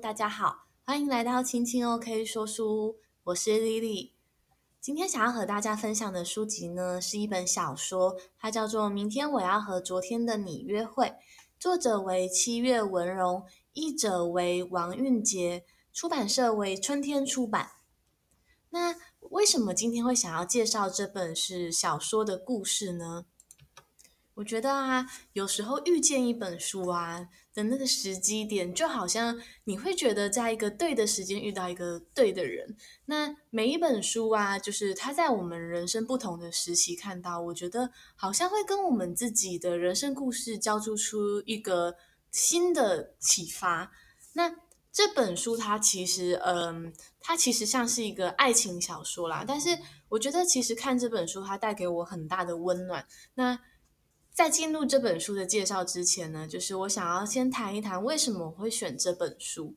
大家好，欢迎来到青青 OK 说书，我是 Lily。今天想要和大家分享的书籍呢，是一本小说，它叫做《明天我要和昨天的你约会》，作者为七月文荣，译者为王韵杰，出版社为春天出版。那为什么今天会想要介绍这本是小说的故事呢？我觉得啊，有时候遇见一本书啊的那个时机点，就好像你会觉得在一个对的时间遇到一个对的人。那每一本书啊，就是它在我们人生不同的时期看到，我觉得好像会跟我们自己的人生故事交织出一个新的启发。那这本书它其实，嗯，它其实像是一个爱情小说啦。但是我觉得其实看这本书，它带给我很大的温暖。那在进入这本书的介绍之前呢，就是我想要先谈一谈为什么我会选这本书。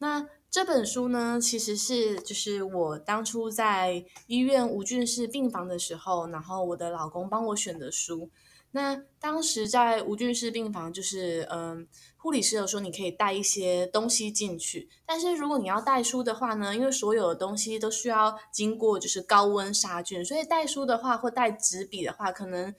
那这本书呢，其实是就是我当初在医院无菌室病房的时候，然后我的老公帮我选的书。那当时在无菌室病房，就是嗯，护理师有说你可以带一些东西进去，但是如果你要带书的话呢，因为所有的东西都需要经过就是高温杀菌，所以带书的话或带纸笔的话，可能。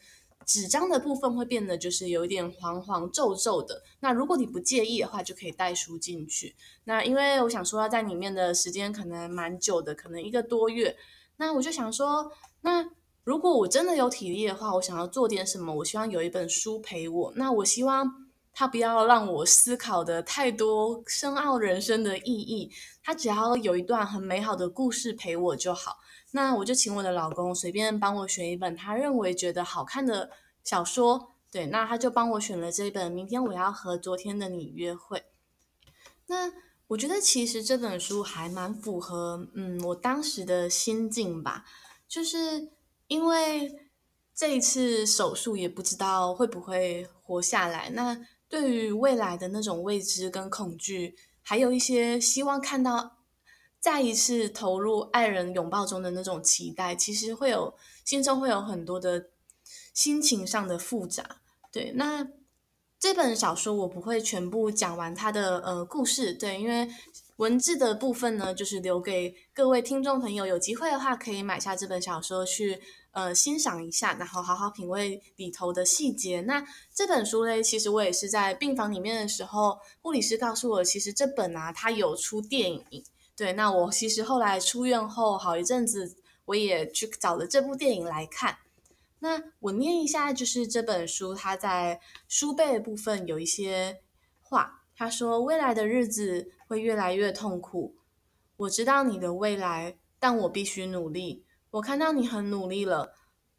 纸张的部分会变得就是有一点黄黄皱皱的。那如果你不介意的话，就可以带书进去。那因为我想说要在里面的时间可能蛮久的，可能一个多月。那我就想说，那如果我真的有体力的话，我想要做点什么？我希望有一本书陪我。那我希望他不要让我思考的太多深奥人生的意义，他只要有一段很美好的故事陪我就好。那我就请我的老公随便帮我选一本他认为觉得好看的小说，对，那他就帮我选了这本《明天我要和昨天的你约会》。那我觉得其实这本书还蛮符合，嗯，我当时的心境吧，就是因为这一次手术也不知道会不会活下来，那对于未来的那种未知跟恐惧，还有一些希望看到。再一次投入爱人拥抱中的那种期待，其实会有心中会有很多的心情上的复杂。对，那这本小说我不会全部讲完它的呃故事，对，因为文字的部分呢，就是留给各位听众朋友有机会的话，可以买下这本小说去呃欣赏一下，然后好好品味里头的细节。那这本书呢，其实我也是在病房里面的时候，护理师告诉我，其实这本啊，它有出电影。对，那我其实后来出院后好一阵子，我也去找了这部电影来看。那我念一下，就是这本书，它在书背部分有一些话。他说：“未来的日子会越来越痛苦，我知道你的未来，但我必须努力。我看到你很努力了，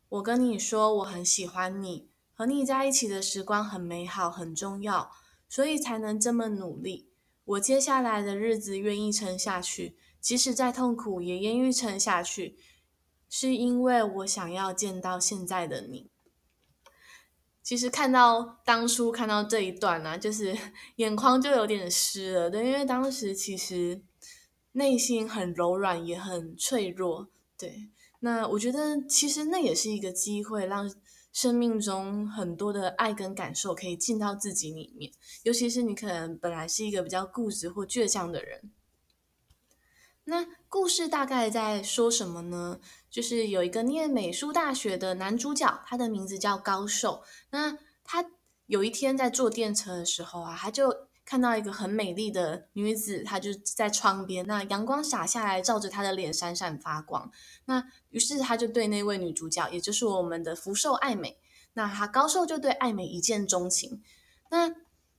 我跟你说，我很喜欢你，和你在一起的时光很美好，很重要，所以才能这么努力。”我接下来的日子愿意撑下去，即使再痛苦也愿意撑下去，是因为我想要见到现在的你。其实看到当初看到这一段呢、啊，就是 眼眶就有点湿了，对，因为当时其实内心很柔软，也很脆弱，对。那我觉得其实那也是一个机会，让。生命中很多的爱跟感受可以进到自己里面，尤其是你可能本来是一个比较固执或倔强的人。那故事大概在说什么呢？就是有一个念美术大学的男主角，他的名字叫高寿。那他有一天在坐电车的时候啊，他就看到一个很美丽的女子，她就在窗边，那阳光洒下来，照着她的脸闪闪发光。那于是他就对那位女主角，也就是我们的福寿爱美，那他高寿就对爱美一见钟情。那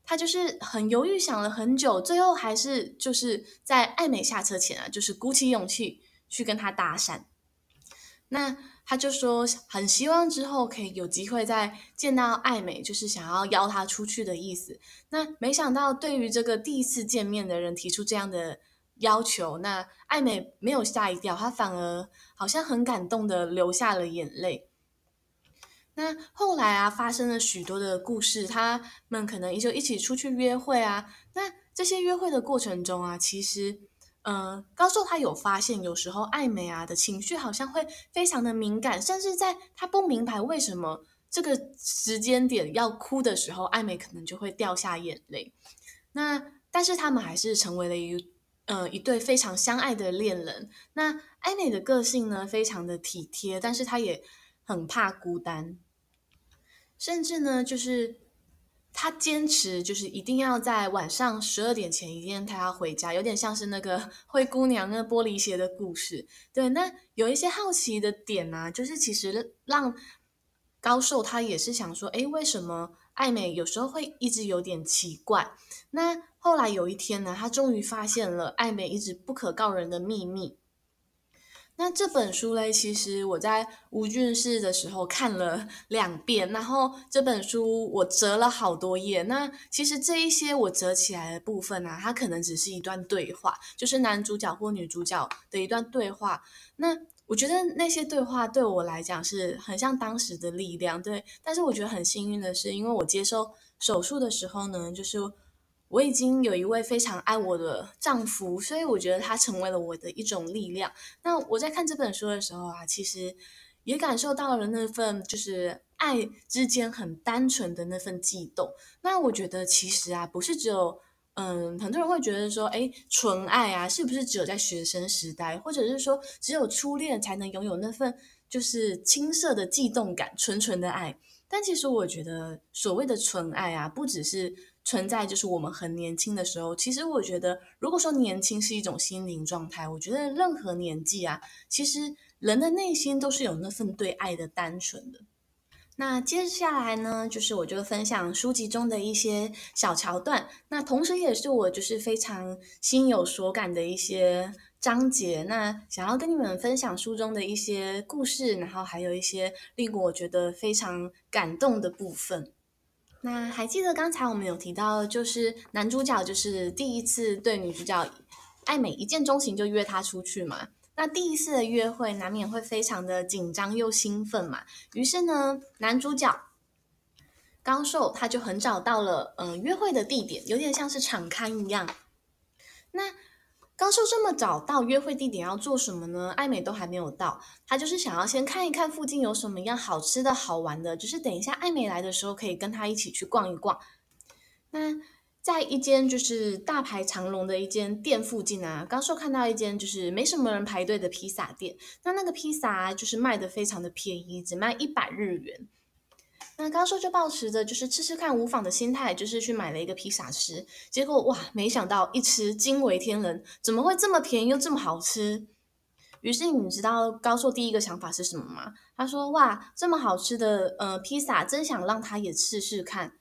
他就是很犹豫，想了很久，最后还是就是在爱美下车前啊，就是鼓起勇气去跟她搭讪。那他就说很希望之后可以有机会再见到爱美，就是想要邀她出去的意思。那没想到对于这个第一次见面的人提出这样的要求，那爱美没有吓一跳，她反而好像很感动的流下了眼泪。那后来啊，发生了许多的故事，他们可能也就一起出去约会啊。那这些约会的过程中啊，其实。嗯、呃，高寿他有发现，有时候爱美啊的情绪好像会非常的敏感，甚至在他不明白为什么这个时间点要哭的时候，爱美可能就会掉下眼泪。那但是他们还是成为了一呃一对非常相爱的恋人。那爱美的个性呢，非常的体贴，但是她也很怕孤单，甚至呢，就是。他坚持就是一定要在晚上十二点前一定他要回家，有点像是那个 灰姑娘那玻璃鞋的故事。对，那有一些好奇的点呢、就是其实让高寿他也是想说，诶，为什么爱美有时候会一直有点奇怪？那后来有一天呢，他终于发现了爱美一直不可告人的秘密。那这本书嘞，其实我在无菌室的时候看了 两遍，然后这本书我折了好多页。那其实这一些我折起来的部分啊，它可能只是一段对话，就是男主角或女主角的一段对话。那我觉得那些对话对我来讲是很像当时的力量，对。但是我觉得很幸运的是，因为我接受手术的时候呢，就是。我已经有一位非常爱我的丈夫，所以我觉得他成为了我的一种力量。那我在看这本书的时候啊，其实也感受到了那份就是爱之间很单纯的那份悸动。那我觉得其实啊，不是只有嗯，很多人会觉得说，诶，纯爱啊，是不是只有在学生时代，或者是说只有初恋才能拥有那份就是青涩的悸动感、纯纯的爱？但其实我觉得所谓的纯爱啊，不只是。存在就是我们很年轻的时候，其实我觉得，如果说年轻是一种心灵状态，我觉得任何年纪啊，其实人的内心都是有那份对爱的单纯的。那接下来呢，就是我就分享书籍中的一些小桥段，那同时也是我就是非常心有所感的一些章节，那想要跟你们分享书中的一些故事，然后还有一些令我觉得非常感动的部分。那还记得刚才我们有提到，就是男主角就是第一次对女主角爱美一见钟情，就约她出去嘛。那第一次的约会难免会非常的紧张又兴奋嘛。于是呢，男主角高寿他就很早到了嗯、约会的地点，有点像是场刊一样。那高寿这么早到约会地点要做什么呢？爱美都还没有到，他就是想要先看一看附近有什么样好吃的好玩的，就是等一下爱美来的时候可以跟他一起去逛一逛。那在一间就是大排长龙的一间店附近啊，高寿看到一间就是没什么人排队的披萨店，那那个披萨，就是卖的非常的便宜，只卖一百日元。那高寿就抱持着就是吃吃看无妨的心态，就是去买了一个披萨吃。结果哇，没想到一吃惊为天人，怎么会这么便宜又这么好吃？于是你知道高寿第一个想法是什么吗？他说：哇，这么好吃的呃披萨，真想让他也试试看。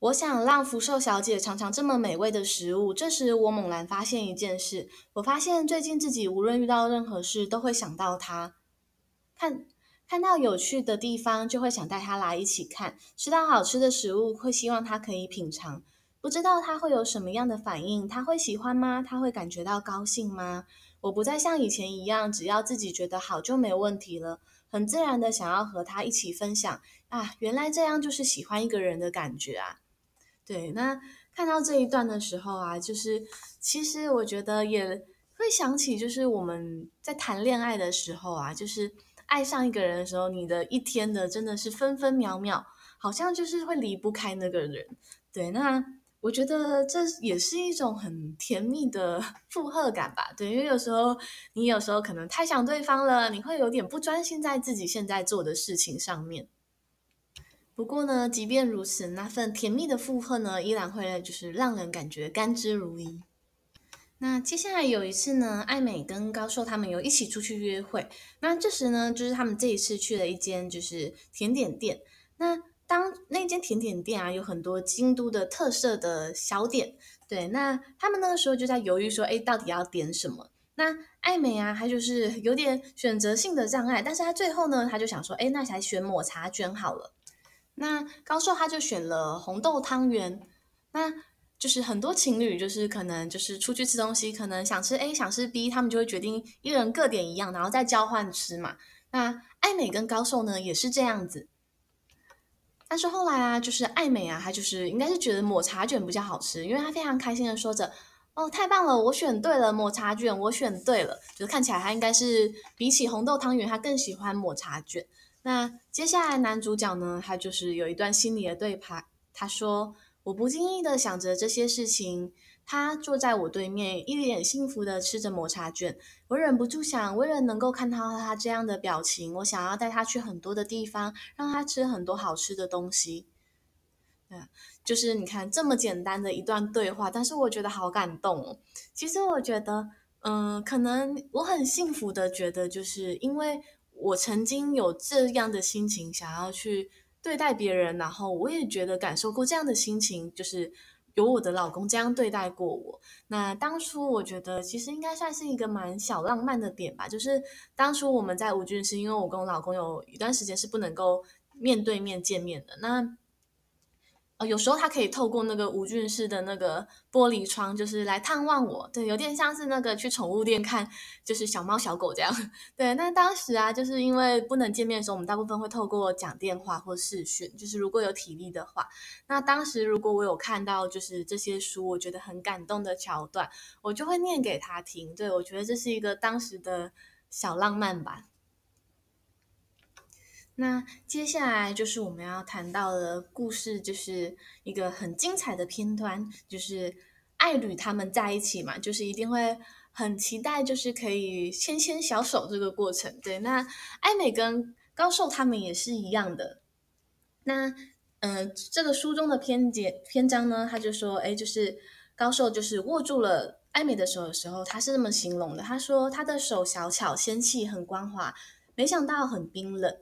我想让福寿小姐尝尝这么美味的食物。这时我猛然发现一件事，我发现最近自己无论遇到任何事都会想到他，看。看到有趣的地方，就会想带他来一起看；吃到好吃的食物，会希望他可以品尝。不知道他会有什么样的反应？他会喜欢吗？他会感觉到高兴吗？我不再像以前一样，只要自己觉得好就没问题了。很自然的想要和他一起分享啊，原来这样就是喜欢一个人的感觉啊。对，那看到这一段的时候啊，就是其实我觉得也会想起，就是我们在谈恋爱的时候啊，就是。爱上一个人的时候，你的一天的真的是分分秒秒，好像就是会离不开那个人。对，那我觉得这也是一种很甜蜜的 负荷感吧。对，因为有时候你有时候可能太想对方了，你会有点不专心在自己现在做的事情上面。不过呢，即便如此，那份甜蜜的负荷呢，依然会就是让人感觉甘之如饴。那接下来有一次呢，爱美跟高寿他们有一起出去约会。那这时呢，就是他们这一次去了一间就是甜点店。那当那间甜点店啊，有很多京都的特色的小点。对，那他们那个时候就在犹豫说，哎，到底要点什么？那爱美啊，她就是有点选择性的障碍，但是她最后呢，她就想说，哎，那才选抹茶卷好了。那高寿他就选了红豆汤圆。那就是很多情侣，就是可能就是出去吃东西，可能想吃 A 想吃 B，他们就会决定一人各点一样，然后再交换吃嘛。那爱美跟高寿呢也是这样子，但是后来啊，就是爱美啊，她就是应该是觉得抹茶卷比较好吃，因为她非常开心的说着：“哦，太棒了，我选对了抹茶卷，我选对了。”就是看起来她应该是比起红豆汤圆，她更喜欢抹茶卷。那接下来男主角呢，他就是有一段心里的对白，他说。我不经意的想着这些事情。他坐在我对面，一脸幸福的吃着抹茶卷。我忍不住想，为了能够看到他这样的表情，我想要带他去很多的地方，让他吃很多好吃的东西。对，就是你看这么简单的一段对话，但是我觉得好感动哦。其实我觉得，嗯、可能我很幸福的觉得，就是因为我曾经有这样的心情，想要去对待别人，然后我也觉得感受过这样的心情，就是。有我的老公这样对待过我，那当初我觉得其实应该算是一个蛮小浪漫的点吧。就是当初我们在无菌室，因为我跟我老公有一段时间是不能够面对面见面的，那。哦，有时候他可以透过那个无菌室的那个玻璃窗，就是来探望我。对，有点像是那个去宠物店看，就是小猫小狗这样。对，那当时啊，就是因为不能见面的时候，我们大部分会透过讲电话或视讯。就是如果有体力的话，那当时如果我有看到就是这些书，我觉得很感动的桥段，我就会念给他听。对，我觉得这是一个当时的小浪漫吧。那接下来就是我们要谈到的故事，就是一个很精彩的片段，就是爱侣他们在一起嘛，就是一定会很期待，就是可以牵牵小手这个过程。对，那爱美跟高寿他们也是一样的。那嗯、这个书中的篇节篇章呢，他就说，哎，就是高寿就是握住了爱美的手的时候，他是这么形容的，他说他的手小巧纤细，很光滑，没想到很冰冷。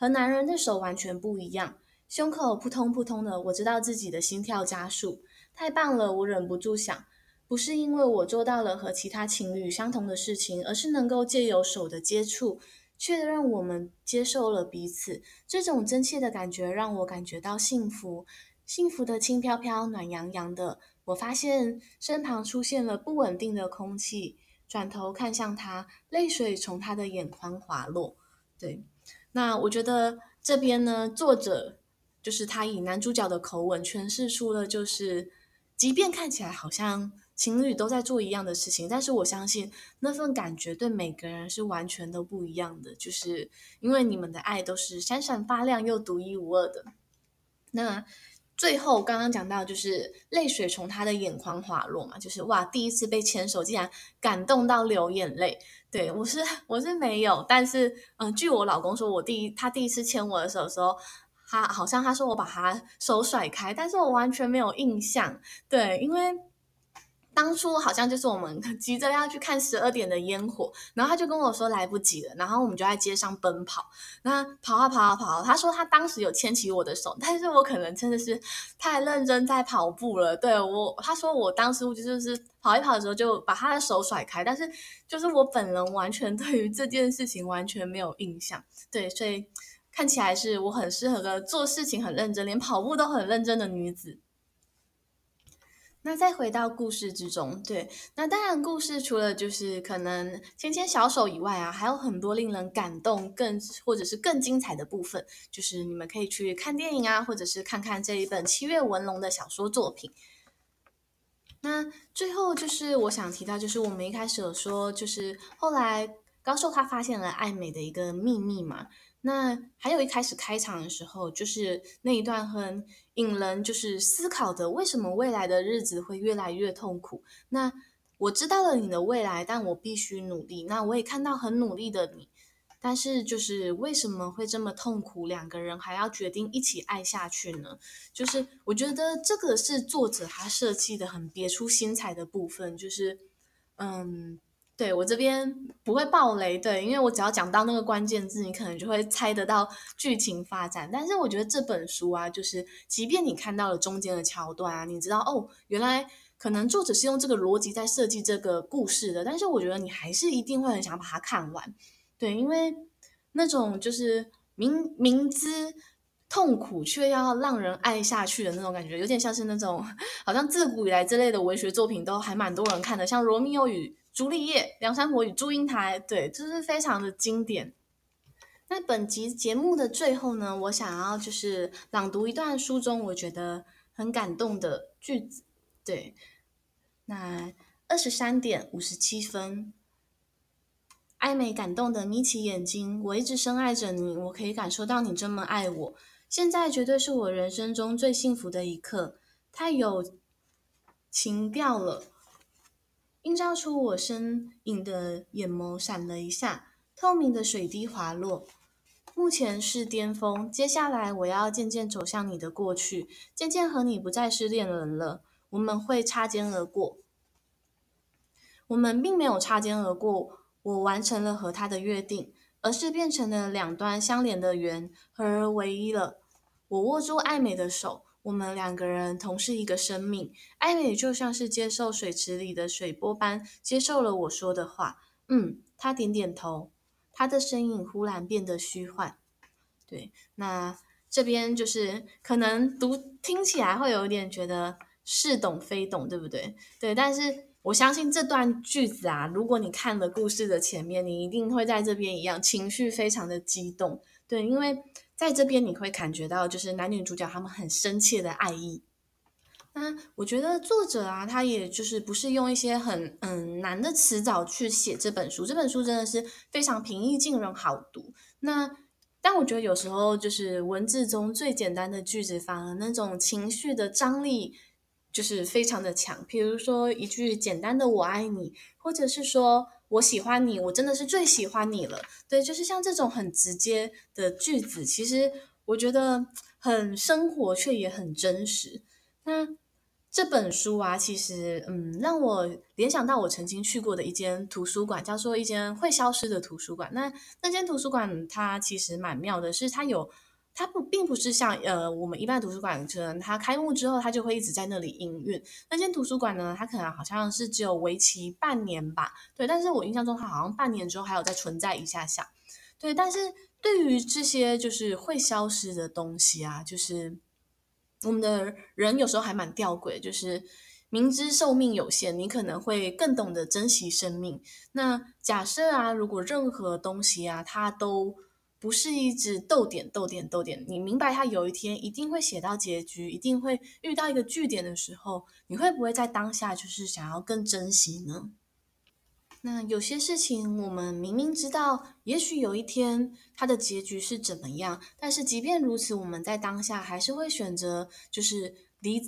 和男人的手完全不一样，胸口扑通扑通的，我知道自己的心跳加速，太棒了！我忍不住想，不是因为我做到了和其他情侣相同的事情，而是能够借由手的接触，确认我们接受了彼此。这种真切的感觉让我感觉到幸福，幸福的轻飘飘、暖洋洋的。我发现身旁出现了不稳定的空气，转头看向他，泪水从他的眼眶滑落。对。那我觉得这边呢，作者就是他以男主角的口吻诠释出了，就是即便看起来好像情侣都在做一样的事情，但是我相信那份感觉对每个人是完全都不一样的，就是因为你们的爱都是闪闪发亮又独一无二的。那最后刚刚讲到，就是泪水从他的眼眶滑落嘛，就是哇，第一次被牵手竟然感动到流眼泪。对，我是我是没有，但是嗯、据我老公说，我第一他第一次牵我的手的时候，他好像他说我把他手甩开，但是我完全没有印象。对，因为。当初好像就是我们 急着要去看十二点的烟火，然后他就跟我说来不及了，然后我们就在街上奔跑，那跑啊跑啊跑。他说他当时有牵起我的手，但是我可能真的是太认真在跑步了。对我，他说我当时就是跑一跑的时候就把他的手甩开，但是就是我本人完全对于这件事情完全没有印象。对，所以看起来是我很适合的做事情很认真，连跑步都很认真的女子。那再回到故事之中，对，那当然故事除了就是可能牵牵小手以外啊，还有很多令人感动、更或者是更精彩的部分，就是你们可以去看电影啊，或者是看看这一本七月文龙的小说作品。那最后就是我想提到，就是我们一开始有说，就是后来高寿他发现了爱美的一个秘密嘛。那还有一开始开场的时候，就是那一段很引人就是思考的，为什么未来的日子会越来越痛苦？那我知道了你的未来，但我必须努力。那我也看到很努力的你，但是就是为什么会这么痛苦？两个人还要决定一起爱下去呢？就是我觉得这个是作者他设计的很别出心裁的部分，就是嗯。对，我这边不会爆雷，对，因为我只要讲到那个关键字，你可能就会猜得到剧情发展。但是我觉得这本书啊，就是即便你看到了中间的桥段啊，你知道哦，原来可能作者是用这个逻辑在设计这个故事的，但是我觉得你还是一定会很想把它看完。对，因为那种就是明明知痛苦却要让人爱下去的那种感觉，有点像是那种 好像自古以来这类的文学作品都还蛮多人看的，像《罗密欧与》朱丽叶、梁山伯与祝英台，对，就是非常的经典。那本集节目的最后呢，我想要就是朗读一段书中我觉得很感动的句子。对，那二十三点五十七分，艾美感动的眯起眼睛。我一直深爱着你，我可以感受到你这么爱我。现在绝对是我人生中最幸福的一刻。太有情调了，映照出我身影的眼眸闪了一下，透明的水滴滑落。目前是巅峰，接下来我要渐渐走向你的过去，渐渐和你不再是恋人了。我们会擦肩而过，我们并没有擦肩而过。我完成了和他的约定，而是变成了两端相连的圆，合而为一了。我握住爱美的手，我们两个人同是一个生命。艾美就像是接受水池里的水波般，接受了我说的话。嗯，他点点头。他的身影忽然变得虚幻，对，那这边就是可能读听起来会有点觉得似懂非懂，对不对？对，但是我相信这段句子啊，如果你看了故事的前面，你一定会在这边一样情绪非常的激动，对，因为在这边你会感觉到就是男女主角他们很深切的爱意。那我觉得作者啊，他也就是不是用一些很嗯难的词藻去写这本书，这本书真的是非常平易近人，好读。那但我觉得有时候就是文字中最简单的句子，反而那种情绪的张力就是非常的强。比如说一句简单的“我爱你”，或者是说我喜欢你，我真的是最喜欢你了。对，就是像这种很直接的句子，其实我觉得很生活，却也很真实。那这本书啊，其实嗯，让我联想到我曾经去过的一间图书馆，叫做一间会消失的图书馆。那那间图书馆它其实蛮妙的，是它有它不并不是像呃我们一般图书馆，可能它开幕之后它就会一直在那里营运。那间图书馆呢，它可能好像是只有为期半年吧，对。但是我印象中它好像半年之后还有再存在一下下，对。但是对于这些就是会消失的东西啊，就是。我们的人有时候还蛮吊诡，就是明知寿命有限，你可能会更懂得珍惜生命。那假设啊，如果任何东西啊，它都不是一直逗点、逗点、逗点，你明白他有一天一定会写到结局，一定会遇到一个句点的时候，你会不会在当下就是想要更珍惜呢？那有些事情，我们明明知道，也许有一天它的结局是怎么样，但是即便如此，我们在当下还是会选择，就是离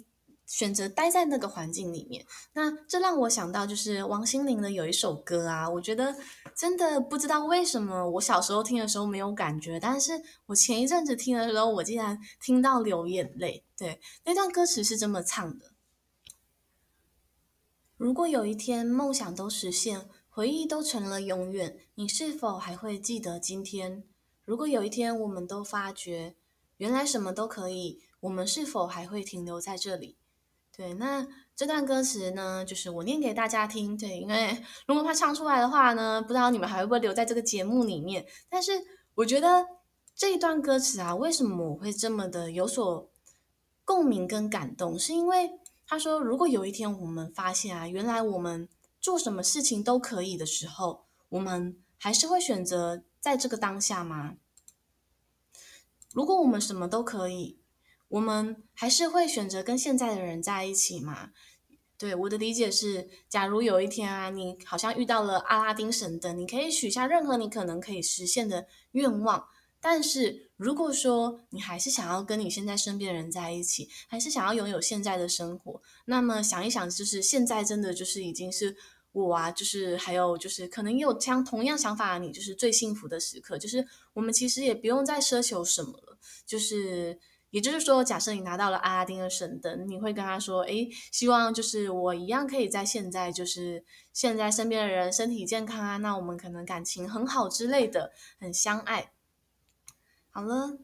选择待在那个环境里面。那这让我想到，就是王心凌的有一首歌啊，我觉得真的不知道为什么，我小时候听的时候没有感觉，但是我前一阵子听的时候，我竟然听到流眼泪。对，那段歌词是这么唱的：如果有一天梦想都实现。回忆都成了永远，你是否还会记得今天？如果有一天我们都发觉，原来什么都可以，我们是否还会停留在这里？对，那这段歌词呢，就是我念给大家听。对，因为如果他唱出来的话呢，不知道你们还会不会留在这个节目里面。但是我觉得这一段歌词啊，为什么我会这么的有所共鸣跟感动？是因为他说，如果有一天我们发现啊，原来我们。做什么事情都可以的时候，我们还是会选择在这个当下吗？如果我们什么都可以，我们还是会选择跟现在的人在一起吗？对，我的理解是，假如有一天啊，你好像遇到了阿拉丁神灯，你可以许下任何你可能可以实现的愿望。但是如果说你还是想要跟你现在身边的人在一起，还是想要拥有现在的生活，那么想一想，就是现在真的就是已经是我啊，就是还有就是可能也有相同样想法的你，就是最幸福的时刻，就是我们其实也不用再奢求什么了。就是也就是说，假设你拿到了阿拉丁的神灯，你会跟他说：“诶，希望就是我一样可以在现在，就是现在身边的人身体健康啊，那我们可能感情很好之类的，很相爱。”好了，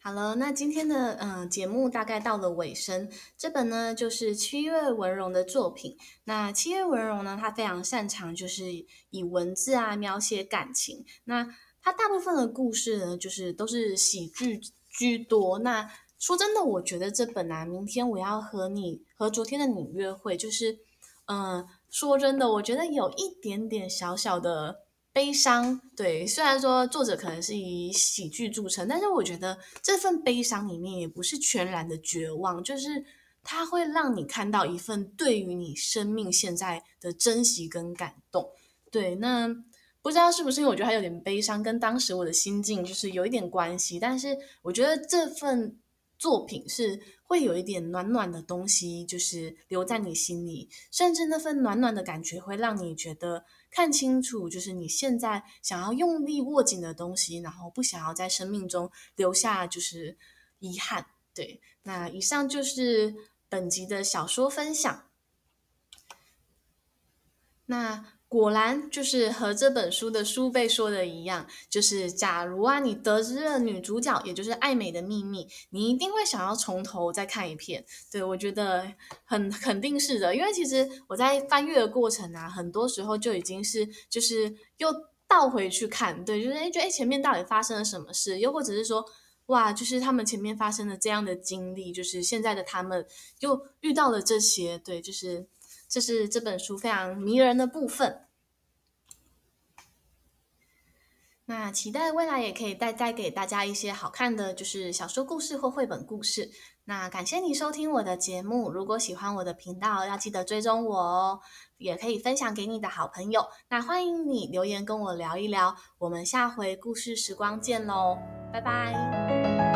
好了，那今天的嗯、节目大概到了尾声。这本呢就是七月文荣的作品。那七月文荣呢，他非常擅长就是以文字啊描写感情。那他大部分的故事呢，就是都是喜剧居多。那说真的，我觉得这本啊，明天我要和你和昨天的你约会，就是嗯、说真的，我觉得有一点点小小的。悲伤，对，虽然说作者可能是以喜剧著称，但是我觉得这份悲伤里面也不是全然的绝望，就是它会让你看到一份对于你生命现在的珍惜跟感动。对，那不知道是不是因为我觉得还有点悲伤，跟当时我的心境就是有一点关系，但是我觉得这份作品是会有一点暖暖的东西，就是留在你心里，甚至那份暖暖的感觉会让你觉得看清楚，就是你现在想要用力握紧的东西，然后不想要在生命中留下就是遗憾。对，那以上就是本集的小说分享。那。果然就是和这本书的书背说的一样，就是假如啊，你得知了女主角，也就是爱美的秘密，你一定会想要从头再看一遍。对，我觉得很肯定是的，因为其实我在翻阅的过程啊，很多时候就已经是就是又倒回去看，对，就是诶觉得前面到底发生了什么事，又或者是说哇，就是他们前面发生了这样的经历，就是现在的他们又遇到了这些，对，就是。这是这本书非常迷人的部分。那期待未来也可以带带给大家一些好看的就是小说故事或绘本故事。那感谢你收听我的节目，如果喜欢我的频道，要记得追踪我哦，也可以分享给你的好朋友。那欢迎你留言跟我聊一聊，我们下回故事时光见喽，拜拜。